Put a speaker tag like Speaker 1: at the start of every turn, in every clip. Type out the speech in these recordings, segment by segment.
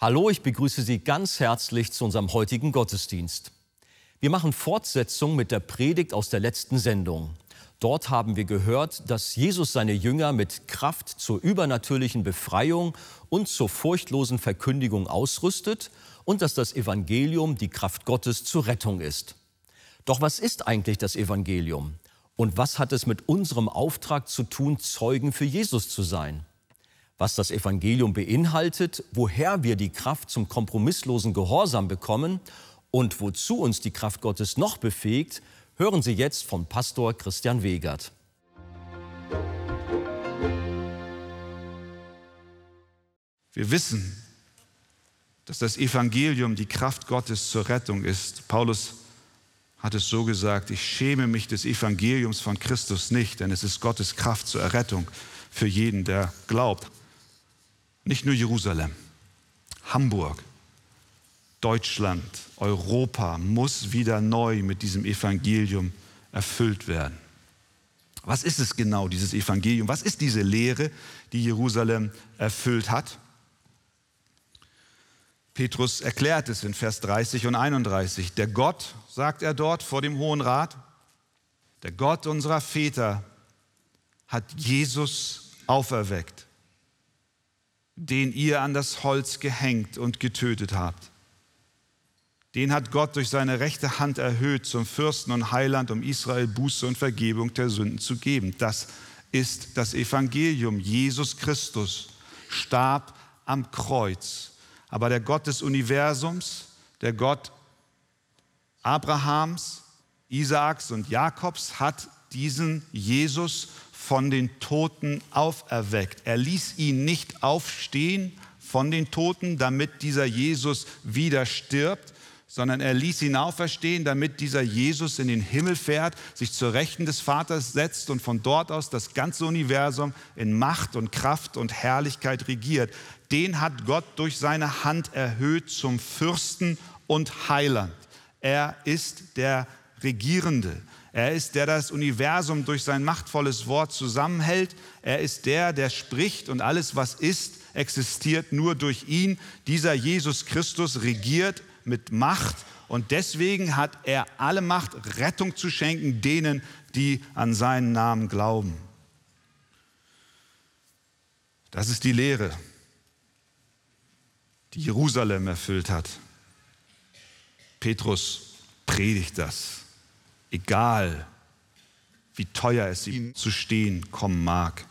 Speaker 1: Hallo, ich begrüße Sie ganz herzlich zu unserem heutigen Gottesdienst. Wir machen Fortsetzung mit der Predigt aus der letzten Sendung. Dort haben wir gehört, dass Jesus seine Jünger mit Kraft zur übernatürlichen Befreiung und zur furchtlosen Verkündigung ausrüstet und dass das Evangelium die Kraft Gottes zur Rettung ist. Doch was ist eigentlich das Evangelium? Und was hat es mit unserem Auftrag zu tun, Zeugen für Jesus zu sein? Was das Evangelium beinhaltet, woher wir die Kraft zum kompromisslosen Gehorsam bekommen und wozu uns die Kraft Gottes noch befähigt, hören Sie jetzt von Pastor Christian Wegert.
Speaker 2: Wir wissen, dass das Evangelium die Kraft Gottes zur Rettung ist. Paulus hat es so gesagt, ich schäme mich des Evangeliums von Christus nicht, denn es ist Gottes Kraft zur Errettung für jeden, der glaubt. Nicht nur Jerusalem, Hamburg, Deutschland, Europa muss wieder neu mit diesem Evangelium erfüllt werden. Was ist es genau, dieses Evangelium? Was ist diese Lehre, die Jerusalem erfüllt hat? Petrus erklärt es in Vers 30 und 31. Der Gott, sagt er dort vor dem Hohen Rat, der Gott unserer Väter hat Jesus auferweckt den ihr an das Holz gehängt und getötet habt. Den hat Gott durch seine rechte Hand erhöht zum Fürsten und Heiland, um Israel Buße und Vergebung der Sünden zu geben. Das ist das Evangelium. Jesus Christus starb am Kreuz. Aber der Gott des Universums, der Gott Abrahams, Isaaks und Jakobs hat diesen Jesus von den Toten auferweckt. Er ließ ihn nicht aufstehen von den Toten, damit dieser Jesus wieder stirbt, sondern er ließ ihn auferstehen, damit dieser Jesus in den Himmel fährt, sich zur Rechten des Vaters setzt und von dort aus das ganze Universum in Macht und Kraft und Herrlichkeit regiert. Den hat Gott durch seine Hand erhöht zum Fürsten und Heiland. Er ist der Regierende. Er ist der, der das Universum durch sein machtvolles Wort zusammenhält. Er ist der, der spricht und alles, was ist, existiert nur durch ihn. Dieser Jesus Christus regiert mit Macht und deswegen hat er alle Macht, Rettung zu schenken denen, die an seinen Namen glauben. Das ist die Lehre, die Jerusalem erfüllt hat. Petrus predigt das egal wie teuer es ihm zu stehen kommen mag,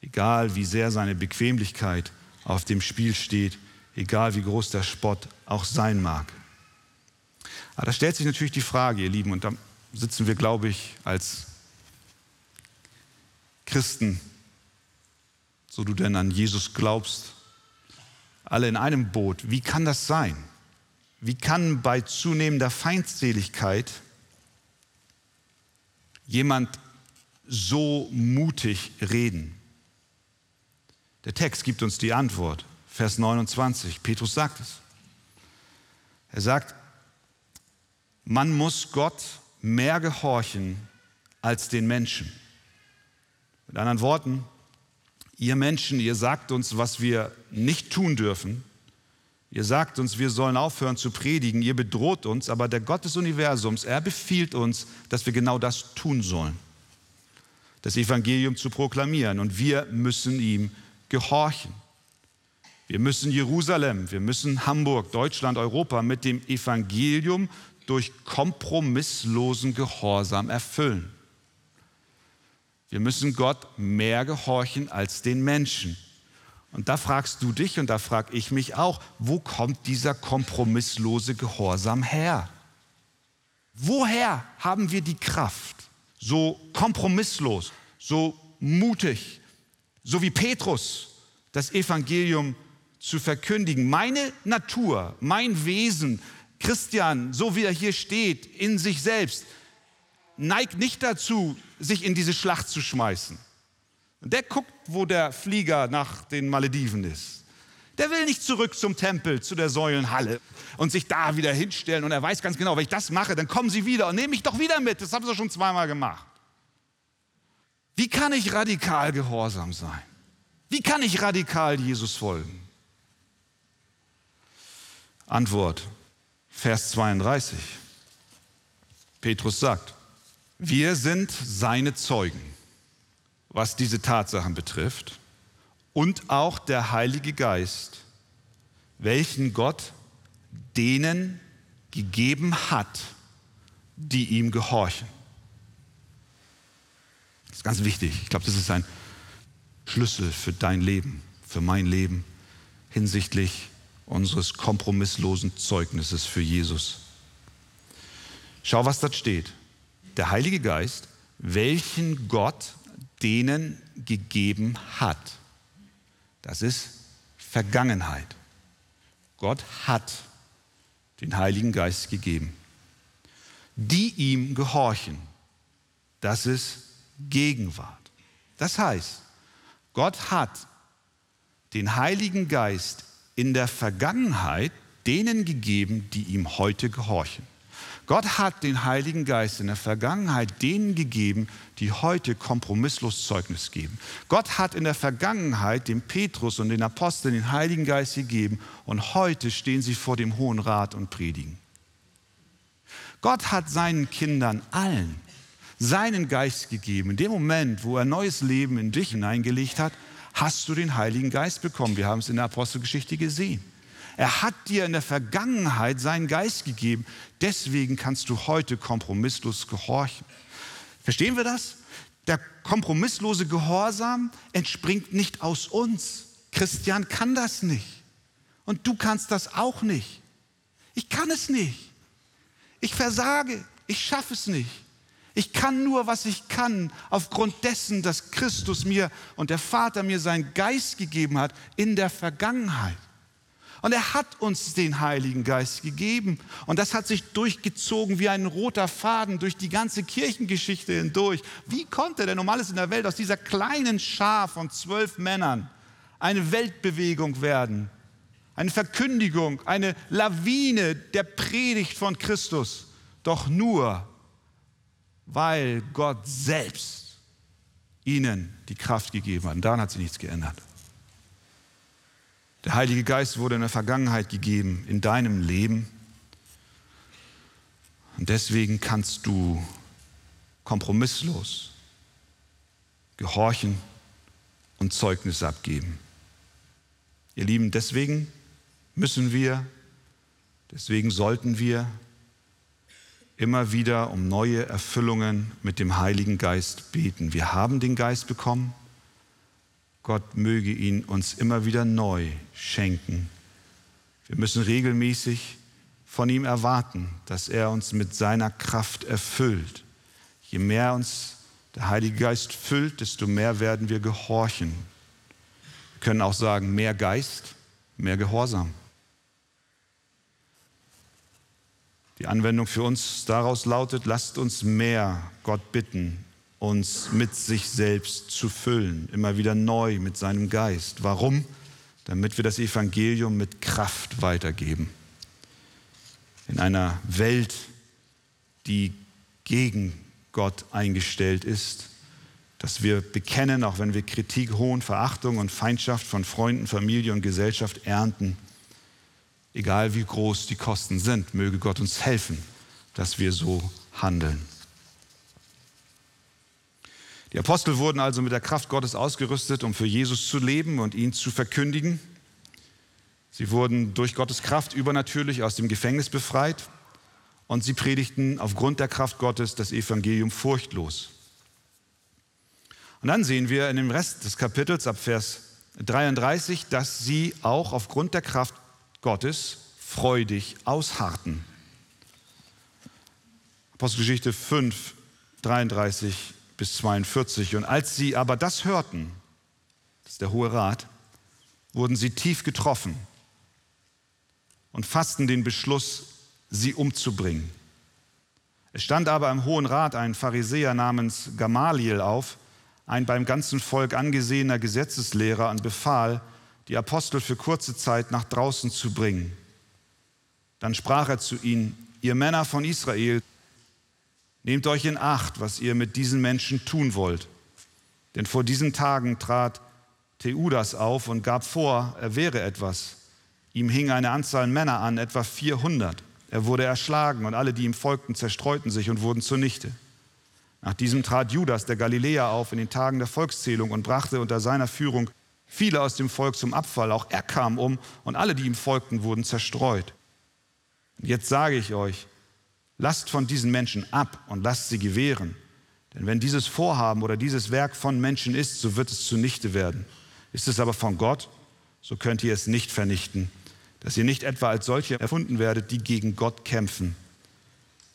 Speaker 2: egal wie sehr seine Bequemlichkeit auf dem Spiel steht, egal wie groß der Spott auch sein mag. Aber da stellt sich natürlich die Frage, ihr Lieben, und da sitzen wir, glaube ich, als Christen, so du denn an Jesus glaubst, alle in einem Boot. Wie kann das sein? Wie kann bei zunehmender Feindseligkeit jemand so mutig reden? Der Text gibt uns die Antwort. Vers 29, Petrus sagt es. Er sagt, man muss Gott mehr gehorchen als den Menschen. Mit anderen Worten, ihr Menschen, ihr sagt uns, was wir nicht tun dürfen, Ihr sagt uns, wir sollen aufhören zu predigen, ihr bedroht uns, aber der Gott des Universums, er befiehlt uns, dass wir genau das tun sollen. Das Evangelium zu proklamieren und wir müssen ihm gehorchen. Wir müssen Jerusalem, wir müssen Hamburg, Deutschland, Europa mit dem Evangelium durch kompromisslosen Gehorsam erfüllen. Wir müssen Gott mehr gehorchen als den Menschen. Und da fragst du dich und da frage ich mich auch, wo kommt dieser kompromisslose Gehorsam her? Woher haben wir die Kraft, so kompromisslos, so mutig, so wie Petrus, das Evangelium zu verkündigen? Meine Natur, mein Wesen, Christian, so wie er hier steht, in sich selbst, neigt nicht dazu, sich in diese Schlacht zu schmeißen. Und der guckt, wo der Flieger nach den Malediven ist. Der will nicht zurück zum Tempel, zu der Säulenhalle und sich da wieder hinstellen. Und er weiß ganz genau, wenn ich das mache, dann kommen sie wieder und nehmen mich doch wieder mit. Das haben sie schon zweimal gemacht. Wie kann ich radikal gehorsam sein? Wie kann ich radikal Jesus folgen? Antwort, Vers 32. Petrus sagt, wir sind seine Zeugen, was diese Tatsachen betrifft, und auch der Heilige Geist, welchen Gott denen gegeben hat, die ihm gehorchen. Das ist ganz wichtig. Ich glaube, das ist ein Schlüssel für dein Leben, für mein Leben hinsichtlich unseres kompromisslosen Zeugnisses für Jesus. Schau, was dort steht. Der Heilige Geist, welchen Gott denen gegeben hat. Das ist Vergangenheit. Gott hat den Heiligen Geist gegeben. Die ihm gehorchen. Das ist Gegenwart. Das heißt, Gott hat den Heiligen Geist in der Vergangenheit denen gegeben, die ihm heute gehorchen. Gott hat den Heiligen Geist in der Vergangenheit denen gegeben, die heute kompromisslos Zeugnis geben. Gott hat in der Vergangenheit dem Petrus und den Aposteln den Heiligen Geist gegeben und heute stehen sie vor dem Hohen Rat und predigen. Gott hat seinen Kindern allen seinen Geist gegeben. In dem Moment, wo er neues Leben in dich hineingelegt hat, hast du den Heiligen Geist bekommen. Wir haben es in der Apostelgeschichte gesehen. Er hat dir in der Vergangenheit seinen Geist gegeben. Deswegen kannst du heute kompromisslos gehorchen. Verstehen wir das? Der kompromisslose Gehorsam entspringt nicht aus uns. Christian kann das nicht. Und du kannst das auch nicht. Ich kann es nicht. Ich versage. Ich schaffe es nicht. Ich kann nur, was ich kann, aufgrund dessen, dass Christus mir und der Vater mir seinen Geist gegeben hat in der Vergangenheit. Und er hat uns den Heiligen Geist gegeben. Und das hat sich durchgezogen wie ein roter Faden durch die ganze Kirchengeschichte hindurch. Wie konnte denn normales in der Welt aus dieser kleinen Schar von zwölf Männern eine Weltbewegung werden? Eine Verkündigung, eine Lawine der Predigt von Christus. Doch nur, weil Gott selbst ihnen die Kraft gegeben hat. Und daran hat sich nichts geändert. Der Heilige Geist wurde in der Vergangenheit gegeben, in deinem Leben. Und deswegen kannst du kompromisslos gehorchen und Zeugnis abgeben. Ihr Lieben, deswegen müssen wir, deswegen sollten wir immer wieder um neue Erfüllungen mit dem Heiligen Geist beten. Wir haben den Geist bekommen Gott möge ihn uns immer wieder neu schenken. Wir müssen regelmäßig von ihm erwarten, dass er uns mit seiner Kraft erfüllt. Je mehr uns der Heilige Geist füllt, desto mehr werden wir gehorchen. Wir können auch sagen, mehr Geist, mehr Gehorsam. Die Anwendung für uns daraus lautet, lasst uns mehr Gott bitten, uns mit sich selbst zu füllen, immer wieder neu mit seinem Geist. Warum? Damit wir das Evangelium mit Kraft weitergeben. In einer Welt, die gegen Gott eingestellt ist, dass wir bekennen, auch wenn wir Kritik, Hohn, Verachtung und Feindschaft von Freunden, Familie und Gesellschaft ernten, egal wie groß die Kosten sind, möge Gott uns helfen, dass wir so handeln. Die Apostel wurden also mit der Kraft Gottes ausgerüstet, um für Jesus zu leben und ihn zu verkündigen. Sie wurden durch Gottes Kraft übernatürlich aus dem Gefängnis befreit und sie predigten aufgrund der Kraft Gottes das Evangelium furchtlos. Und dann sehen wir in dem Rest des Kapitels ab Vers 33, dass sie auch aufgrund der Kraft Gottes freudig ausharrten. Apostelgeschichte 5, 33 bis 42. Und als sie aber das hörten, das ist der Hohe Rat, wurden sie tief getroffen und fassten den Beschluss, sie umzubringen. Es stand aber im Hohen Rat ein Pharisäer namens Gamaliel auf, ein beim ganzen Volk angesehener Gesetzeslehrer, und befahl, die Apostel für kurze Zeit nach draußen zu bringen. Dann sprach er zu ihnen, ihr Männer von Israel, Nehmt euch in Acht, was ihr mit diesen Menschen tun wollt. Denn vor diesen Tagen trat Theudas auf und gab vor, er wäre etwas. Ihm hing eine Anzahl Männer an, etwa 400. Er wurde erschlagen und alle, die ihm folgten, zerstreuten sich und wurden zunichte. Nach diesem trat Judas, der Galiläer, auf in den Tagen der Volkszählung und brachte unter seiner Führung viele aus dem Volk zum Abfall. Auch er kam um und alle, die ihm folgten, wurden zerstreut. Jetzt sage ich euch, lasst von diesen Menschen ab und lasst sie gewähren. Denn wenn dieses Vorhaben oder dieses Werk von Menschen ist, so wird es zunichte werden. Ist es aber von Gott, so könnt ihr es nicht vernichten, dass ihr nicht etwa als solche erfunden werdet, die gegen Gott kämpfen.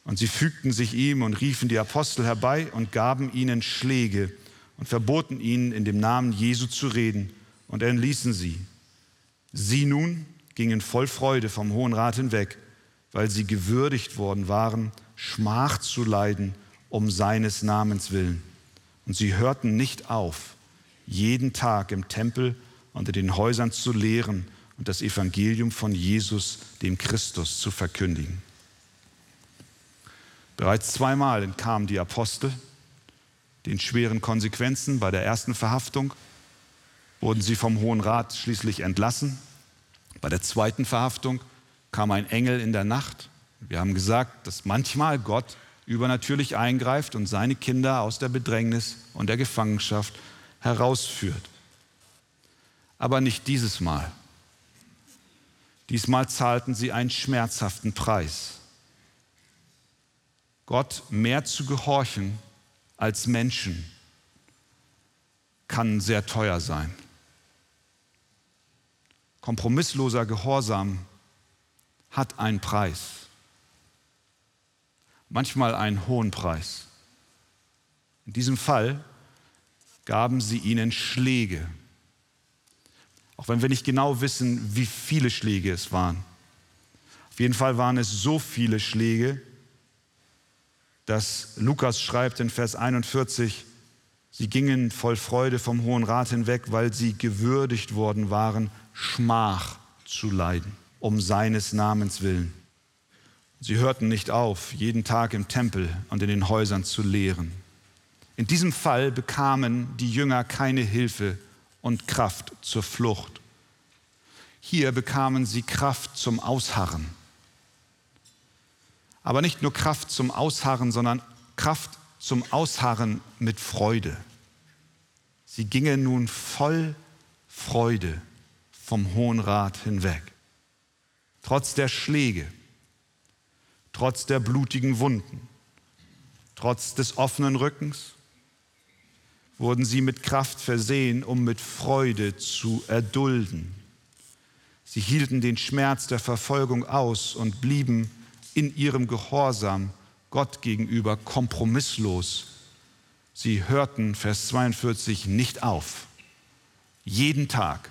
Speaker 2: Und sie fügten sich ihm und riefen die Apostel herbei und gaben ihnen Schläge und verboten ihnen, in dem Namen Jesu zu reden und entließen sie. Sie nun gingen voll Freude vom Hohen Rat hinweg, weil sie gewürdigt worden waren, Schmach zu leiden um seines Namens willen. Und sie hörten nicht auf, jeden Tag im Tempel unter den Häusern zu lehren und das Evangelium von Jesus, dem Christus, zu verkündigen. Bereits zweimal entkamen die Apostel den schweren Konsequenzen. Bei der ersten Verhaftung wurden sie vom Hohen Rat schließlich entlassen. Bei der zweiten Verhaftung kam ein Engel in der Nacht. Wir haben gesagt, dass manchmal Gott übernatürlich eingreift und seine Kinder aus der Bedrängnis und der Gefangenschaft herausführt. Aber nicht dieses Mal. Diesmal zahlten sie einen schmerzhaften Preis. Gott mehr zu gehorchen als Menschen kann sehr teuer sein. Kompromissloser Gehorsam hat einen Preis manchmal einen hohen Preis. In diesem Fall gaben sie ihnen Schläge, auch wenn wir nicht genau wissen, wie viele Schläge es waren. Auf jeden Fall waren es so viele Schläge, dass Lukas schreibt in Vers 41, sie gingen voll Freude vom Hohen Rat hinweg, weil sie gewürdigt worden waren, Schmach zu leiden, um seines Namens willen. Sie hörten nicht auf, jeden Tag im Tempel und in den Häusern zu lehren. In diesem Fall bekamen die Jünger keine Hilfe und Kraft zur Flucht. Hier bekamen sie Kraft zum Ausharren. Aber nicht nur Kraft zum Ausharren, sondern Kraft zum Ausharren mit Freude. Sie gingen nun voll Freude vom Hohen Rat hinweg. Trotz der Schläge, trotz der blutigen Wunden, trotz des offenen Rückens, wurden sie mit Kraft versehen, um mit Freude zu erdulden. Sie hielten den Schmerz der Verfolgung aus und blieben in ihrem Gehorsam Gott gegenüber kompromisslos. Sie hörten, Vers 42, nicht auf, jeden Tag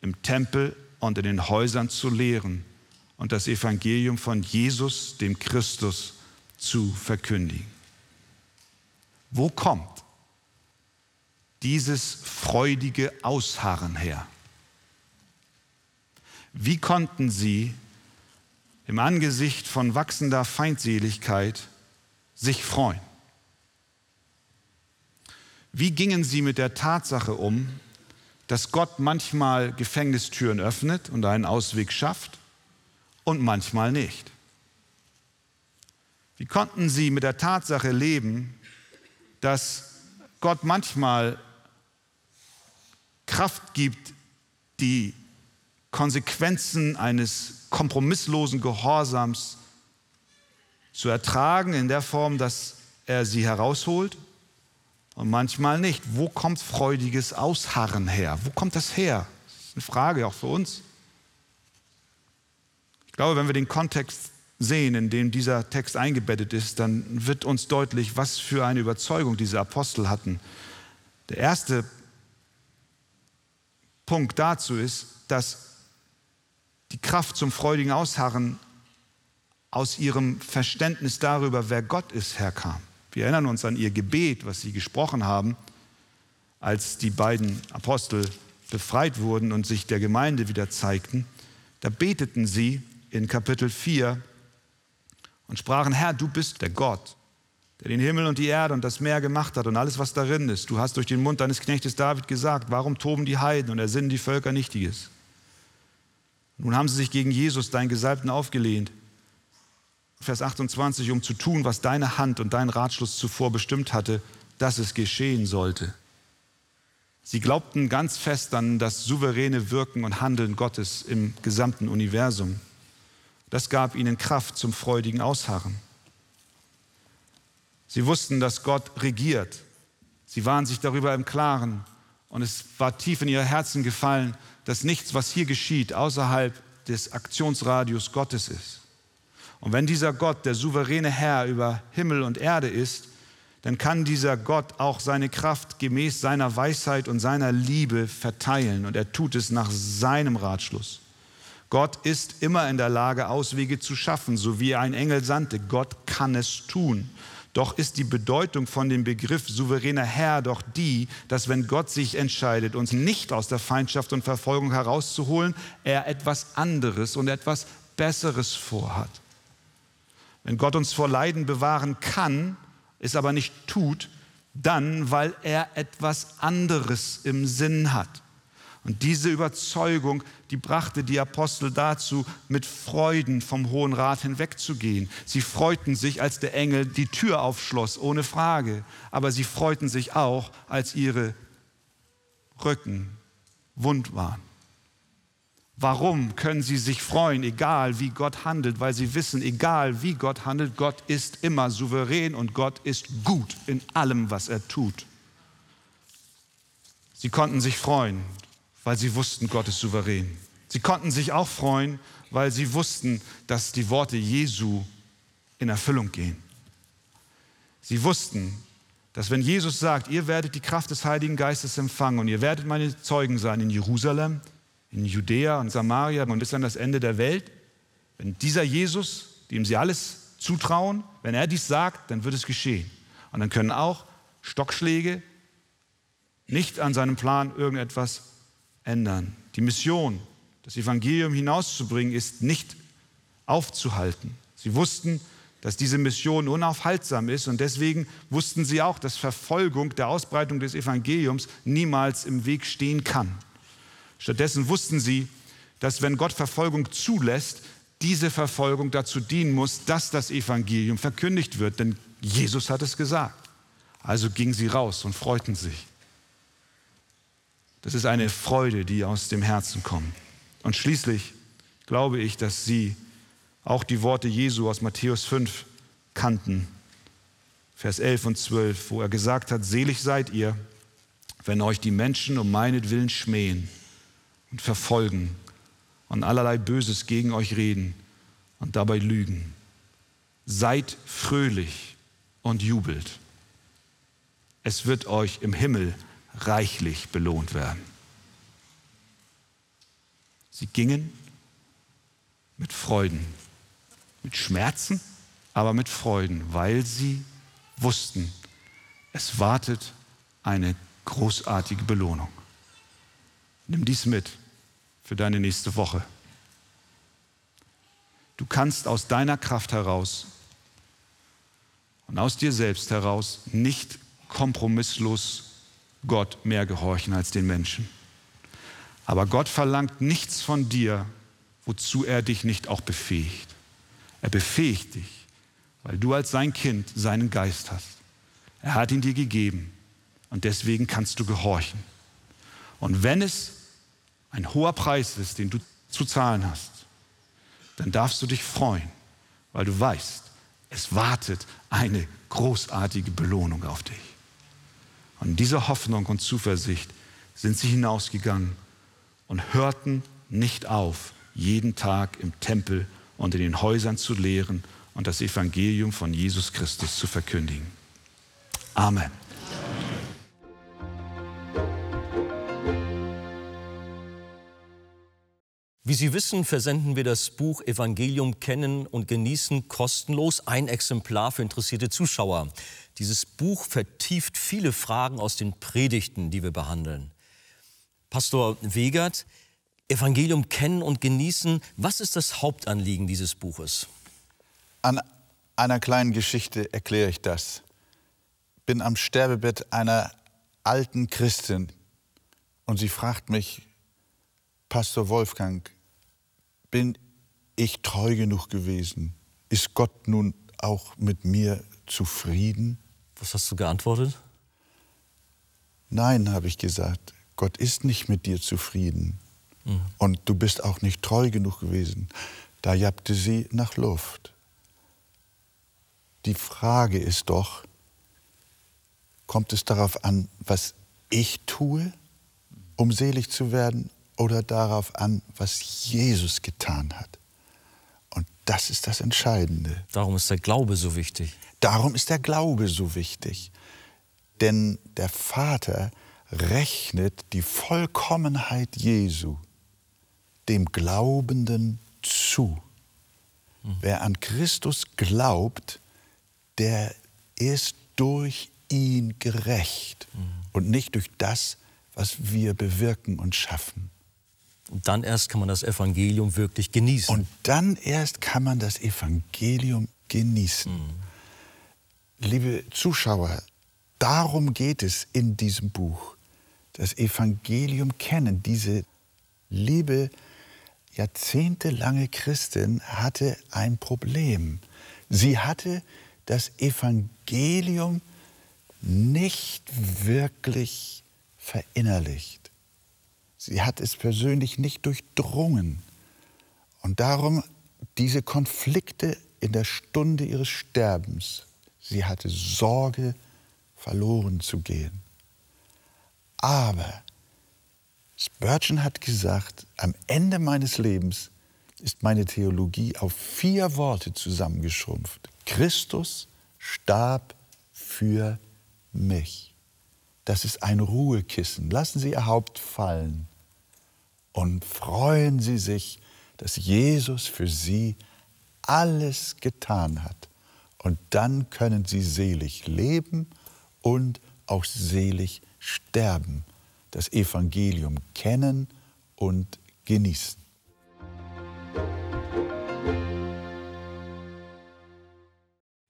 Speaker 2: im Tempel und in den Häusern zu lehren und das Evangelium von Jesus, dem Christus, zu verkündigen. Wo kommt dieses freudige Ausharren her? Wie konnten sie im Angesicht von wachsender Feindseligkeit sich freuen? Wie gingen sie mit der Tatsache um, dass Gott manchmal Gefängnistüren öffnet und einen Ausweg schafft und manchmal nicht. Wie konnten sie mit der Tatsache leben, dass Gott manchmal Kraft gibt, die Konsequenzen eines kompromisslosen Gehorsams zu ertragen, in der Form, dass er sie herausholt und manchmal nicht. Wo kommt freudiges Ausharren her? Wo kommt das her? Das ist eine Frage auch für uns glaube, wenn wir den Kontext sehen, in dem dieser Text eingebettet ist, dann wird uns deutlich, was für eine Überzeugung diese Apostel hatten. Der erste Punkt dazu ist, dass die Kraft zum freudigen Ausharren aus ihrem Verständnis darüber, wer Gott ist, herkam. Wir erinnern uns an ihr Gebet, was sie gesprochen haben, als die beiden Apostel befreit wurden und sich der Gemeinde wieder zeigten. Da beteten sie, in Kapitel 4 und sprachen, Herr, du bist der Gott, der den Himmel und die Erde und das Meer gemacht hat und alles, was darin ist. Du hast durch den Mund deines Knechtes David gesagt, warum toben die Heiden und ersinnen die Völker Nichtiges? Nun haben sie sich gegen Jesus, deinen Gesalbten, aufgelehnt. Vers 28, um zu tun, was deine Hand und dein Ratschluss zuvor bestimmt hatte, dass es geschehen sollte. Sie glaubten ganz fest an das souveräne Wirken und Handeln Gottes im gesamten Universum. Das gab ihnen Kraft zum freudigen Ausharren. Sie wussten, dass Gott regiert. Sie waren sich darüber im Klaren. Und es war tief in ihr Herzen gefallen, dass nichts, was hier geschieht, außerhalb des Aktionsradius Gottes ist. Und wenn dieser Gott der souveräne Herr über Himmel und Erde ist, dann kann dieser Gott auch seine Kraft gemäß seiner Weisheit und seiner Liebe verteilen. Und er tut es nach seinem Ratschluss. Gott ist immer in der Lage, Auswege zu schaffen, so wie er ein Engel sandte. Gott kann es tun. Doch ist die Bedeutung von dem Begriff souveräner Herr doch die, dass wenn Gott sich entscheidet, uns nicht aus der Feindschaft und Verfolgung herauszuholen, er etwas anderes und etwas Besseres vorhat. Wenn Gott uns vor Leiden bewahren kann, es aber nicht tut, dann, weil er etwas anderes im Sinn hat. Und diese Überzeugung, die brachte die Apostel dazu, mit Freuden vom Hohen Rat hinwegzugehen. Sie freuten sich, als der Engel die Tür aufschloss, ohne Frage. Aber sie freuten sich auch, als ihre Rücken wund waren. Warum können sie sich freuen, egal wie Gott handelt? Weil sie wissen, egal wie Gott handelt, Gott ist immer souverän und Gott ist gut in allem, was er tut. Sie konnten sich freuen, weil sie wussten, Gott ist souverän. Sie konnten sich auch freuen, weil sie wussten, dass die Worte Jesu in Erfüllung gehen. Sie wussten, dass wenn Jesus sagt, ihr werdet die Kraft des Heiligen Geistes empfangen und ihr werdet meine Zeugen sein in Jerusalem, in Judäa und Samaria und bis an das Ende der Welt, wenn dieser Jesus, dem sie alles zutrauen, wenn er dies sagt, dann wird es geschehen. Und dann können auch Stockschläge nicht an seinem Plan irgendetwas ändern. Die Mission, das Evangelium hinauszubringen, ist nicht aufzuhalten. Sie wussten, dass diese Mission unaufhaltsam ist und deswegen wussten sie auch, dass Verfolgung der Ausbreitung des Evangeliums niemals im Weg stehen kann. Stattdessen wussten sie, dass wenn Gott Verfolgung zulässt, diese Verfolgung dazu dienen muss, dass das Evangelium verkündigt wird, denn Jesus hat es gesagt. Also gingen sie raus und freuten sich. Das ist eine Freude, die aus dem Herzen kommt. Und schließlich glaube ich, dass sie auch die Worte Jesu aus Matthäus 5 kannten, Vers 11 und 12, wo er gesagt hat, selig seid ihr, wenn euch die Menschen um meinetwillen schmähen und verfolgen und allerlei Böses gegen euch reden und dabei lügen. Seid fröhlich und jubelt. Es wird euch im Himmel reichlich belohnt werden. Sie gingen mit Freuden, mit Schmerzen, aber mit Freuden, weil sie wussten, es wartet eine großartige Belohnung. Nimm dies mit für deine nächste Woche. Du kannst aus deiner Kraft heraus und aus dir selbst heraus nicht kompromisslos Gott mehr gehorchen als den Menschen. Aber Gott verlangt nichts von dir, wozu er dich nicht auch befähigt. Er befähigt dich, weil du als sein Kind seinen Geist hast. Er hat ihn dir gegeben und deswegen kannst du gehorchen. Und wenn es ein hoher Preis ist, den du zu zahlen hast, dann darfst du dich freuen, weil du weißt, es wartet eine großartige Belohnung auf dich. Dieser Hoffnung und Zuversicht sind sie hinausgegangen und hörten nicht auf, jeden Tag im Tempel und in den Häusern zu lehren und das Evangelium von Jesus Christus zu verkündigen. Amen.
Speaker 1: Wie Sie wissen, versenden wir das Buch Evangelium kennen und genießen kostenlos ein Exemplar für interessierte Zuschauer. Dieses Buch vertieft viele Fragen aus den Predigten, die wir behandeln. Pastor Wegert, Evangelium kennen und genießen, was ist das Hauptanliegen dieses Buches?
Speaker 3: An einer kleinen Geschichte erkläre ich das. Bin am Sterbebett einer alten Christin und sie fragt mich, Pastor Wolfgang, bin ich treu genug gewesen? Ist Gott nun auch mit mir zufrieden?
Speaker 1: Was hast du geantwortet?
Speaker 3: Nein, habe ich gesagt. Gott ist nicht mit dir zufrieden. Mhm. Und du bist auch nicht treu genug gewesen. Da jappte sie nach Luft. Die Frage ist doch, kommt es darauf an, was ich tue, um selig zu werden, oder darauf an, was Jesus getan hat? Und das ist das Entscheidende.
Speaker 1: Darum ist der Glaube so wichtig.
Speaker 3: Darum ist der Glaube so wichtig. Denn der Vater rechnet die Vollkommenheit Jesu dem Glaubenden zu. Mhm. Wer an Christus glaubt, der ist durch ihn gerecht mhm. und nicht durch das, was wir bewirken und schaffen.
Speaker 1: Und dann erst kann man das Evangelium wirklich genießen.
Speaker 3: Und dann erst kann man das Evangelium genießen. Mhm. Liebe Zuschauer, darum geht es in diesem Buch. Das Evangelium kennen. Diese liebe, jahrzehntelange Christin hatte ein Problem. Sie hatte das Evangelium nicht wirklich verinnerlicht. Sie hat es persönlich nicht durchdrungen. Und darum diese Konflikte in der Stunde ihres Sterbens. Sie hatte Sorge, verloren zu gehen. Aber Spurgeon hat gesagt, am Ende meines Lebens ist meine Theologie auf vier Worte zusammengeschrumpft. Christus starb für mich. Das ist ein Ruhekissen. Lassen Sie Ihr Haupt fallen und freuen Sie sich, dass Jesus für Sie alles getan hat. Und dann können Sie selig leben und auch selig sterben, das Evangelium kennen und genießen.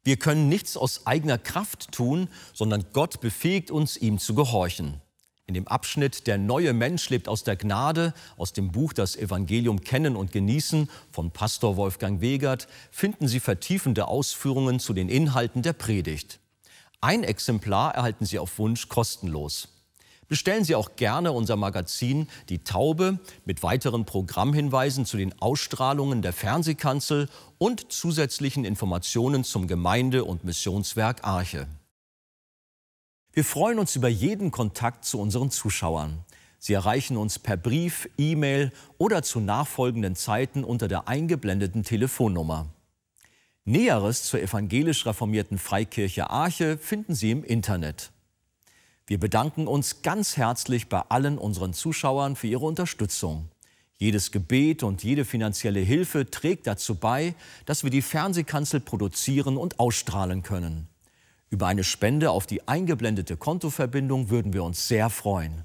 Speaker 1: Wir können nichts aus eigener Kraft tun, sondern Gott befähigt uns, ihm zu gehorchen. In dem Abschnitt Der neue Mensch lebt aus der Gnade aus dem Buch Das Evangelium kennen und genießen von Pastor Wolfgang Wegert finden Sie vertiefende Ausführungen zu den Inhalten der Predigt. Ein Exemplar erhalten Sie auf Wunsch kostenlos. Bestellen Sie auch gerne unser Magazin Die Taube mit weiteren Programmhinweisen zu den Ausstrahlungen der Fernsehkanzel und zusätzlichen Informationen zum Gemeinde- und Missionswerk Arche. Wir freuen uns über jeden Kontakt zu unseren Zuschauern. Sie erreichen uns per Brief, E-Mail oder zu nachfolgenden Zeiten unter der eingeblendeten Telefonnummer. Näheres zur evangelisch reformierten Freikirche Arche finden Sie im Internet. Wir bedanken uns ganz herzlich bei allen unseren Zuschauern für ihre Unterstützung. Jedes Gebet und jede finanzielle Hilfe trägt dazu bei, dass wir die Fernsehkanzel produzieren und ausstrahlen können. Über eine Spende auf die eingeblendete Kontoverbindung würden wir uns sehr freuen.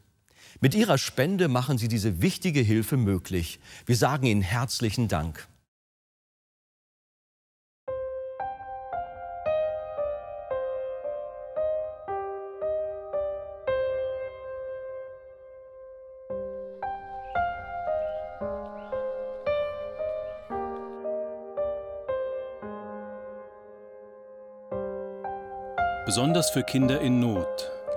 Speaker 1: Mit Ihrer Spende machen Sie diese wichtige Hilfe möglich. Wir sagen Ihnen herzlichen Dank.
Speaker 4: Besonders für Kinder in Not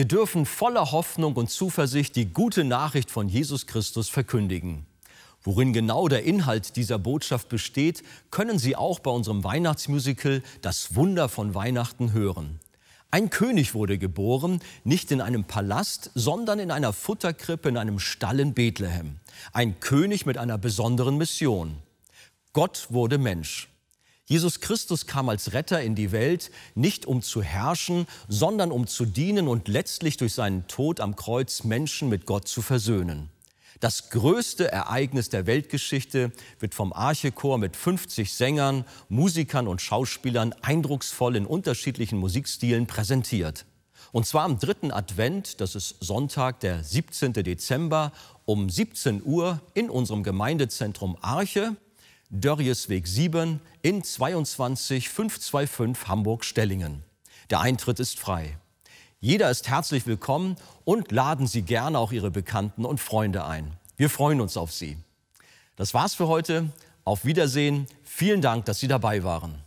Speaker 1: Wir dürfen voller Hoffnung und Zuversicht die gute Nachricht von Jesus Christus verkündigen. Worin genau der Inhalt dieser Botschaft besteht, können Sie auch bei unserem Weihnachtsmusical Das Wunder von Weihnachten hören. Ein König wurde geboren, nicht in einem Palast, sondern in einer Futterkrippe in einem Stall in Bethlehem. Ein König mit einer besonderen Mission. Gott wurde Mensch. Jesus Christus kam als Retter in die Welt, nicht um zu herrschen, sondern um zu dienen und letztlich durch seinen Tod am Kreuz Menschen mit Gott zu versöhnen. Das größte Ereignis der Weltgeschichte wird vom Archechor mit 50 Sängern, Musikern und Schauspielern eindrucksvoll in unterschiedlichen Musikstilen präsentiert. Und zwar am dritten Advent, das ist Sonntag, der 17. Dezember um 17 Uhr in unserem Gemeindezentrum Arche Dörriesweg 7 in 22525 Hamburg-Stellingen. Der Eintritt ist frei. Jeder ist herzlich willkommen und laden Sie gerne auch Ihre Bekannten und Freunde ein. Wir freuen uns auf Sie. Das war's für heute. Auf Wiedersehen. Vielen Dank, dass Sie dabei waren.